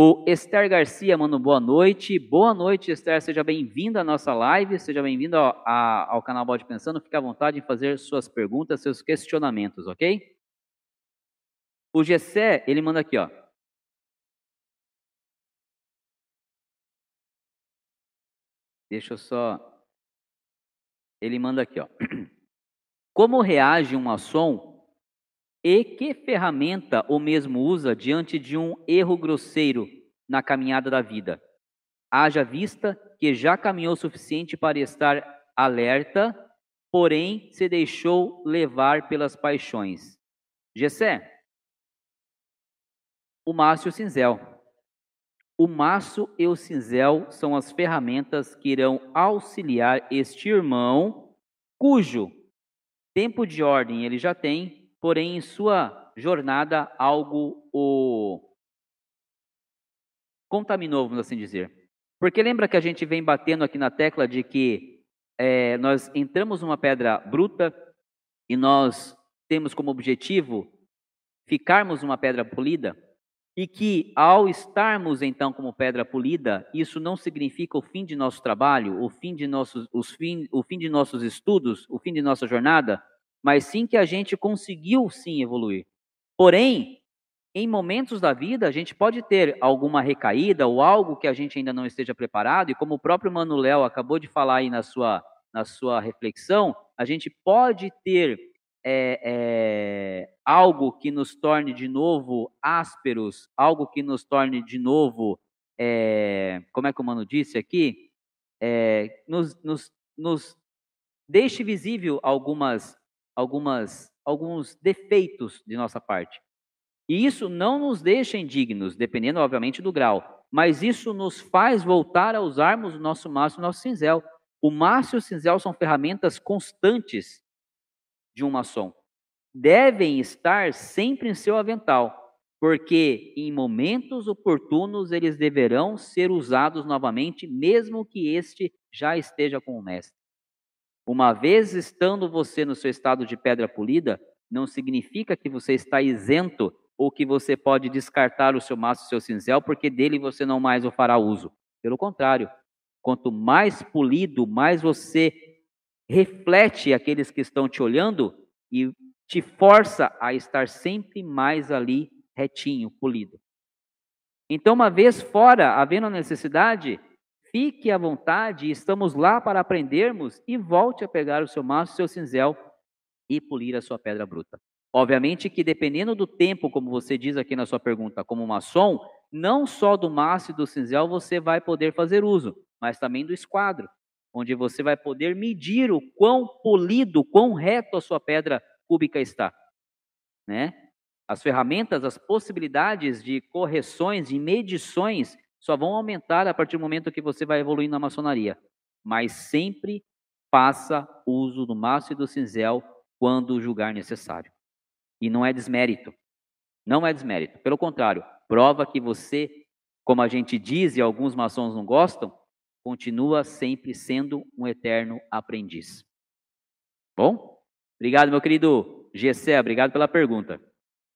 O Esther Garcia manda boa noite. Boa noite, Esther. Seja bem-vinda à nossa live. Seja bem-vindo ao, canal Bode Pensando. Fique à vontade em fazer suas perguntas, seus questionamentos, ok? O Gessé, ele manda aqui, ó. Deixa eu só. Ele manda aqui, ó. Como reage um maçom e que ferramenta o mesmo usa diante de um erro grosseiro na caminhada da vida? Haja vista que já caminhou o suficiente para estar alerta, porém se deixou levar pelas paixões. Gessé, o maço e o cinzel. O maço e o cinzel são as ferramentas que irão auxiliar este irmão, cujo tempo de ordem ele já tem, porém em sua jornada algo o contaminou, vamos assim dizer. Porque lembra que a gente vem batendo aqui na tecla de que é, nós entramos numa pedra bruta e nós temos como objetivo ficarmos uma pedra polida? E que ao estarmos então como pedra polida, isso não significa o fim de nosso trabalho, o fim de nossos, os fim, o fim de nossos estudos, o fim de nossa jornada, mas sim que a gente conseguiu sim evoluir. Porém, em momentos da vida, a gente pode ter alguma recaída ou algo que a gente ainda não esteja preparado, e como o próprio Manuel acabou de falar aí na sua, na sua reflexão, a gente pode ter é, é, algo que nos torne de novo ásperos, algo que nos torne de novo, é, como é que o Mano disse aqui? Nos, nos, nos deixe visível algumas algumas, alguns defeitos de nossa parte. E isso não nos deixa indignos, dependendo, obviamente, do grau. Mas isso nos faz voltar a usarmos o nosso maço e o nosso cinzel. O maço e o cinzel são ferramentas constantes de um maçom. Devem estar sempre em seu avental, porque em momentos oportunos eles deverão ser usados novamente, mesmo que este já esteja com o mestre. Uma vez estando você no seu estado de pedra polida, não significa que você está isento ou que você pode descartar o seu maço o seu cinzel, porque dele você não mais o fará uso. Pelo contrário, quanto mais polido, mais você reflete aqueles que estão te olhando e te força a estar sempre mais ali retinho, polido. Então, uma vez fora, havendo a necessidade, Fique à vontade, estamos lá para aprendermos e volte a pegar o seu maço, seu cinzel e polir a sua pedra bruta. Obviamente que dependendo do tempo, como você diz aqui na sua pergunta, como maçom, não só do maço e do cinzel você vai poder fazer uso, mas também do esquadro, onde você vai poder medir o quão polido, quão reto a sua pedra cúbica está, né? As ferramentas, as possibilidades de correções, de medições só vão aumentar a partir do momento que você vai evoluindo na maçonaria. Mas sempre faça uso do maço e do cinzel quando julgar necessário. E não é desmérito. Não é desmérito. Pelo contrário, prova que você, como a gente diz e alguns maçons não gostam, continua sempre sendo um eterno aprendiz. Bom? Obrigado, meu querido Gessé. Obrigado pela pergunta.